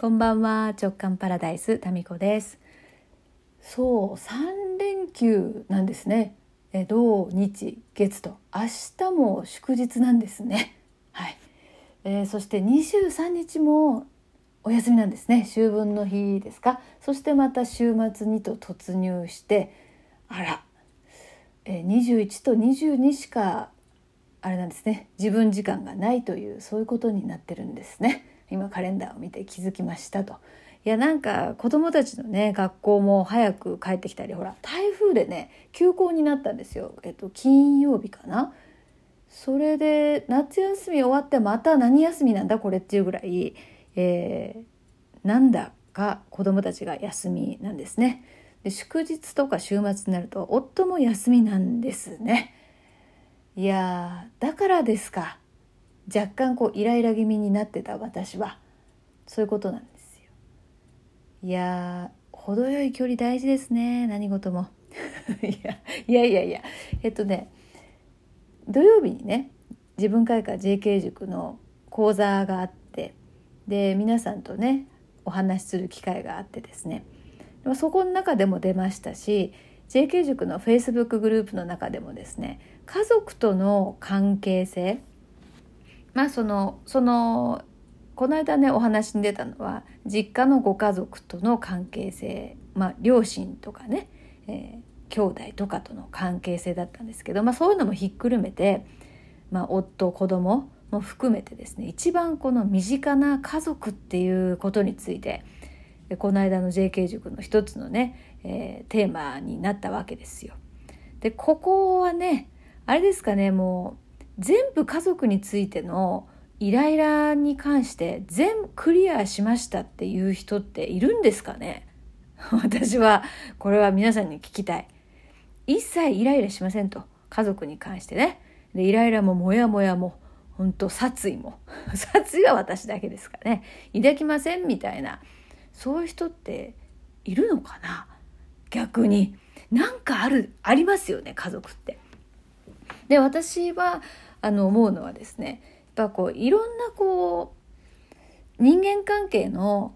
こんばんは。直感パラダイスタミコです。そう3連休なんですね。え土日月と。明日も祝日なんですね。はい、えー、そして23日もお休みなんですね。秋分の日ですか。そしてまた週末にと突入してあら、えー、21と22しかあれなんですね。自分時間がないというそういうことになってるんですね。今カレンダーを見て気づきましたと。いやなんか子供たちのね学校も早く帰ってきたりほら台風でね休校になったんですよ、えっと、金曜日かな。それで夏休み終わってまた何休みなんだこれっていうぐらい、えー、なんだか子供たちが休みなんですね。で祝日とか週末になると夫も休みなんですね。いやだからですか。若干こうイライラ気味になってた私はそういうことなんですよ。いや程よい距離大事ですね何事も。いやいやいやいやえっとね土曜日にね自分会館 JK 塾の講座があってで皆さんとねお話しする機会があってですね。そこの中でも出ましたし JK 塾の Facebook グループの中でもですね家族との関係性まあそのそのこの間ねお話に出たのは実家のご家族との関係性、まあ、両親とかね、えー、兄弟とかとの関係性だったんですけど、まあ、そういうのもひっくるめて、まあ、夫子供も含めてですね一番この身近な家族っていうことについてこの間の JK 塾の一つのね、えー、テーマになったわけですよ。でここはねあれですかねもう全部家族についてのイライラに関して全部クリアしましたっていう人っているんですかね？私はこれは皆さんに聞きたい。一切イライラしませんと。家族に関してね。でイライラもモヤモヤも本当殺意も。殺意は私だけですかね。抱きませんみたいな。そういう人っているのかな？逆に。なんかあるありますよね家族って。で私はあの思うのはですねやっぱこういろんなこう人間関係の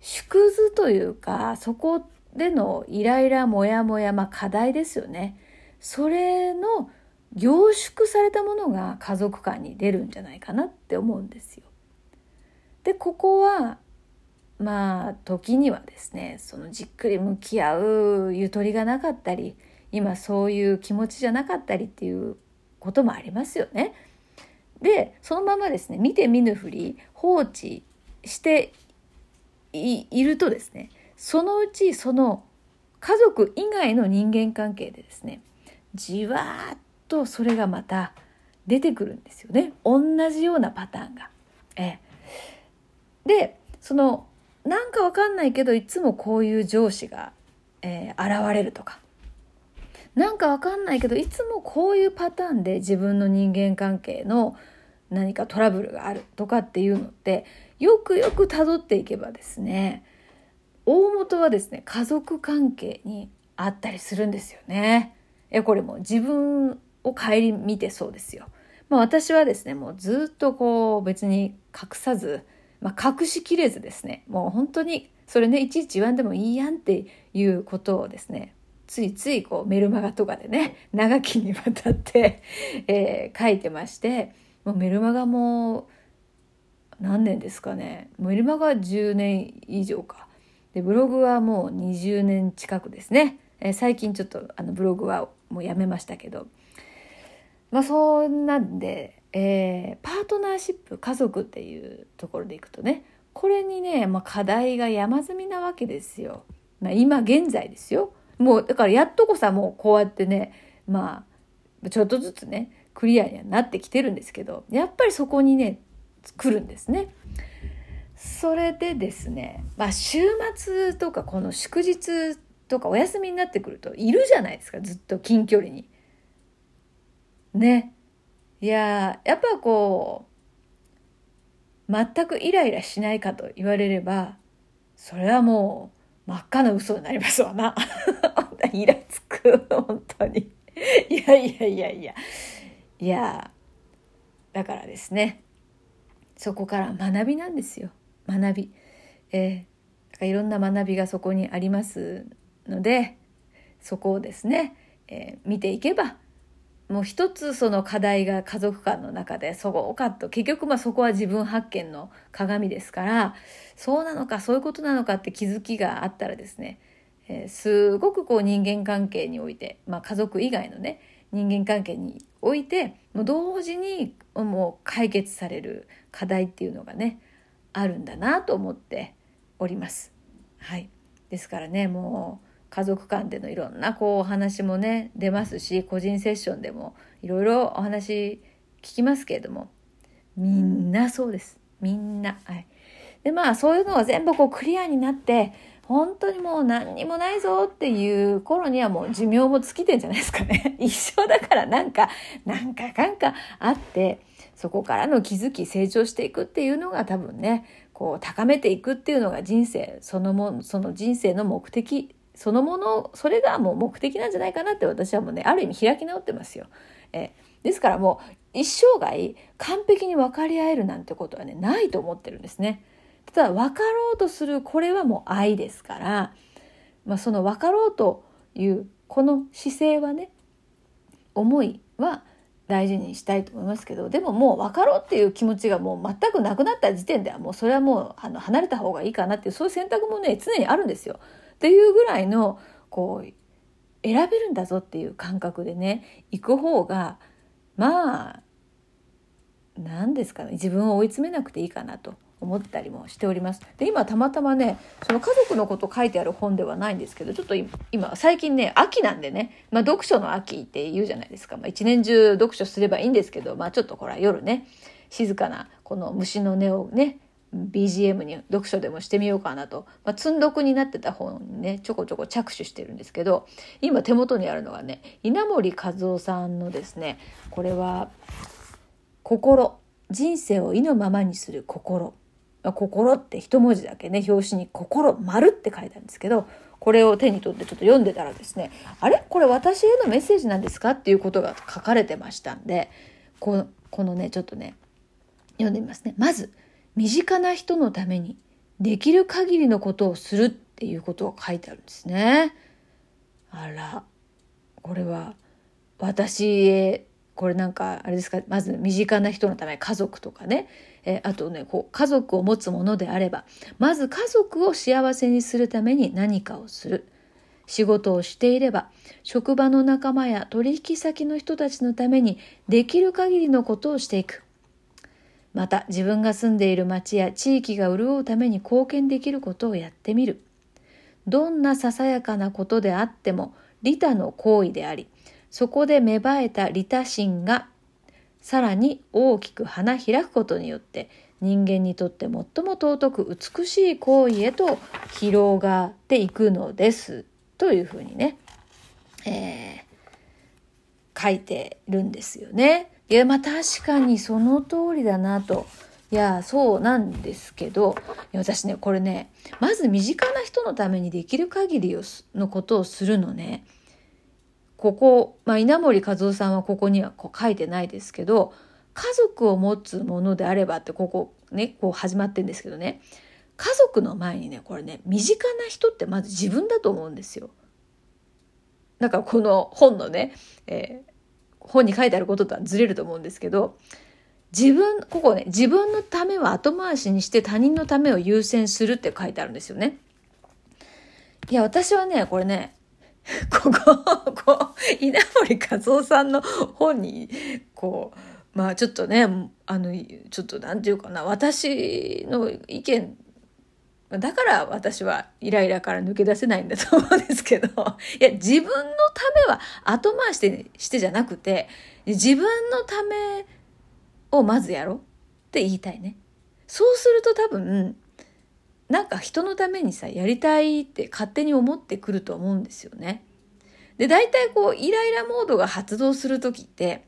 縮図というかそこでのイライラモヤモヤ、まあ、課題ですよねそれの凝縮されたものが家族間に出るんじゃないかなって思うんですよ。でここはまあ時にはですねそのじっくり向き合うゆとりがなかったり今そういう気持ちじゃなかったりっていうこともありますよね。でそのままですね見て見ぬふり放置しているとですねそのうちその家族以外の人間関係でですねじわーっとそれがまた出てくるんですよね同じようなパターンが。えでそのなんかわかんないけどいつもこういう上司が、えー、現れるとかなんかわかんないけどいつもこういうパターンで自分の人間関係の何かトラブルがあるとかっていうのってよくよくたどっていけばですね大元はですね家族関係にあったりするんですよね。えこれも自分を顧みてそうですよ。まあ、私はですねもうずっとこう別に隠さず、まあ、隠しきれずですねもう本当にそれねいちいち言わんでもいいやんっていうことをですねついついこうメルマガとかでね長きにわたって、えー、書いてましてもうメルマガも何年ですかねメルマガ10年以上かでブログはもう20年近くですね、えー、最近ちょっとあのブログはもうやめましたけどまあそんなんで、えー、パートナーシップ家族っていうところでいくとねこれにね、まあ、課題が山積みなわけですよ。まあ、今現在ですよ。もうだからやっとこさもうこうやってねまあちょっとずつねクリアにはなってきてるんですけどやっぱりそこにね来るんですね。それでですね、まあ、週末とかこの祝日とかお休みになってくるといるじゃないですかずっと近距離に。ね。いややっぱこう全くイライラしないかと言われればそれはもう真っ赤な嘘になりますわな。イラつく、本当に。いやいやいやいや。いや、だからですね、そこから学びなんですよ。学び。えー、いろんな学びがそこにありますのでそこをですね、えー、見ていけばもう一つその課題が家族間の中でそこかと結局まあそこは自分発見の鏡ですからそうなのかそういうことなのかって気づきがあったらですね、えー、すごくこう人間関係において、まあ、家族以外のね人間関係においてもう同時にもう解決される課題っていうのがねあるんだなと思っております。はい、ですからねもう家族間でのいろんなこうお話もね出ますし個人セッションでもいろいろお話聞きますけれどもみんなそうですみんな。はい、でまあそういうのが全部こうクリアになって本当にもう何にもないぞっていう頃にはもう寿命も尽きてんじゃないですかね。一生だからなんか、なんかかんかあって、そこからの気づき、成長していくっていうのが多分ね、こう高めていくっていうのが人生そのもその人生の目的そのものそれがもう目的なんじゃないかなって私はもうねある意味開き直ってますよ。えですからもう一生涯完璧に分かり合えるなんてことはねないと思ってるんですね。ただ分かろうとするこれはもう愛ですから、まあ、その分かろうというこの姿勢はね思いは大事にしたいと思いますけどでももう分かろうっていう気持ちがもう全くなくなった時点ではもうそれはもうあの離れた方がいいかなっていうそういう選択もね常にあるんですよ。っていうぐらいのこう選べるんだぞっていう感覚でね行く方がまあ何ですかね自分を追い詰めなくていいかなと思ったりもしております。で今たまたまねその家族のこと書いてある本ではないんですけどちょっと今最近ね秋なんでね、まあ、読書の秋って言うじゃないですか、まあ、一年中読書すればいいんですけど、まあ、ちょっとほら夜ね静かなこの虫の音をね BGM に読書でもしてみようかなと、まあ、積んどくになってた本にねちょこちょこ着手してるんですけど今手元にあるのがね稲森和夫さんのですねこれは「心。人生を意のままにする心。あ」心って一文字だけね表紙に「心丸」って書いてあるんですけどこれを手に取ってちょっと読んでたらですねあれ？これ私へのメッセージなんですか？っていうことが書かれてましたんでこのねちょっとね読んでみますね。まず身近な人のためにできる限りのことをするっていうことが書いてあるんですね。あら、これは私へ、これなんかあれですか、まず身近な人のため、家族とかね、えあとね、こう家族を持つものであれば、まず家族を幸せにするために何かをする。仕事をしていれば、職場の仲間や取引先の人たちのためにできる限りのことをしていく。また自分が住んでいる町や地域が潤うために貢献できることをやってみる。どんなささやかなことであっても利他の行為であり、そこで芽生えた利他心がさらに大きく花開くことによって人間にとって最も尊く美しい行為へと広がっていくのですというふうにね、えー、書いてるんですよね。いや、まあ確かにその通りだなと。いや、そうなんですけど、私ね、これね、まず身近な人のためにできる限りのことをするのね。ここ、まあ、稲森和夫さんはここにはこう書いてないですけど、家族を持つものであればってここね、こう始まってんですけどね、家族の前にね、これね、身近な人ってまず自分だと思うんですよ。だからこの本のね、え本に書いてあることとはずれると思うんですけど自分ここね自分のためは後回しにして他人のためを優先するって書いてあるんですよね。いや私はねこれね こここう稲森和夫さんの本にこうまあちょっとねあのちょっと何て言うかな私の意見だから私はイライラから抜け出せないんだと思うんですけど、いや、自分のためは後回してしてじゃなくて、自分のためをまずやろうって言いたいね。そうすると多分、なんか人のためにさ、やりたいって勝手に思ってくると思うんですよね。で、大体こう、イライラモードが発動する時って、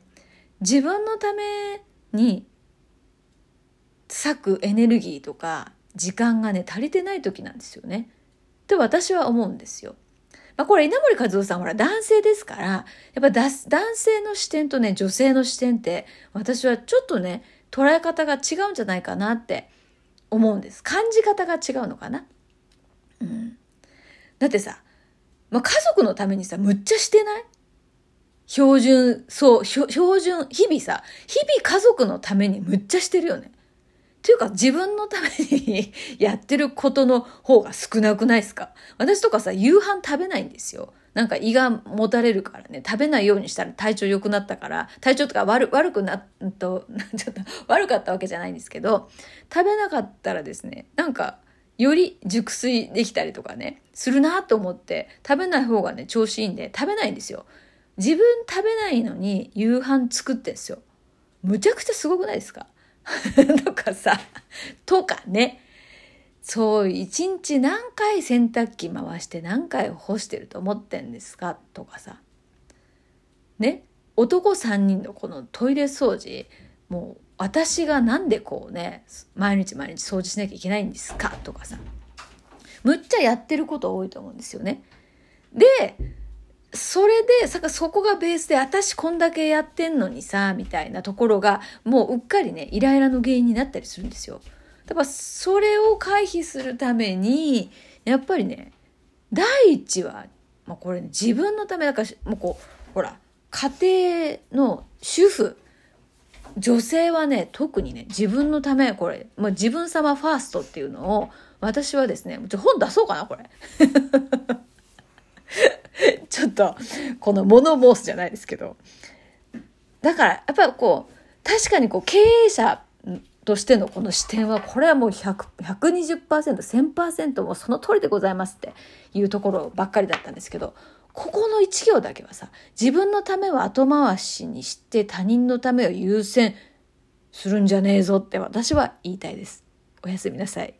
自分のために割くエネルギーとか時間がね足りてない時なんですよね。って私は思うんですよ。まあ、これ稲森和夫さんほら男性ですからやっぱ男性の視点とね女性の視点って私はちょっとね捉え方が違うんじゃないかなって思うんです。感じ方が違うのかな。うん。だってさ、まあ、家族のためにさ、むっちゃしてない？標準、そう、標準、日々さ、日々家族のためにむっちゃしてるよね。っていうか自分のためにやってることの方が少なくないですか？私とかさ、夕飯食べないんですよ。なんか胃がもたれるからね、食べないようにしたら体調良くなったから、体調とか悪悪くなっと、ちょっと悪かったわけじゃないんですけど、食べなかったらですね、なんか、より熟睡できたりとかね、するなと思って、食べない方がね、調子いいんで、食べないんですよ。自分食べないのに夕飯作ってんですよ。むちゃくちゃすごくないですか？とかさ、とかね。そう、一日何回洗濯機回して何回干してると思ってんですか？とかさ。ね。男3人のこのトイレ掃除、もう私がなんでこうね、毎日毎日掃除しなきゃいけないんですか？とかさ。むっちゃやってること多いと思うんですよね。で、それで、そこがベースで、私こんだけやってんのにさ、みたいなところが、もううっかりね、イライラの原因になったりするんですよ。だからそれを回避するために、やっぱりね、第一は、まあ、これ、ね、自分のためだから、もうこう、ほら、家庭の主婦、女性はね、特にね、自分のため、これ、もう自分様ファーストっていうのを、私はですね、ちょ本出そうかな、これ。ちょっと、この物申すじゃないですけど。だから、やっぱりこう、確かにこう、経営者としてのこの視点は、これはもう100、120%、1000%もその通りでございますっていうところばっかりだったんですけど、ここの一行だけはさ、自分のためは後回しにして他人のためを優先するんじゃねえぞって私は言いたいです。おやすみなさい。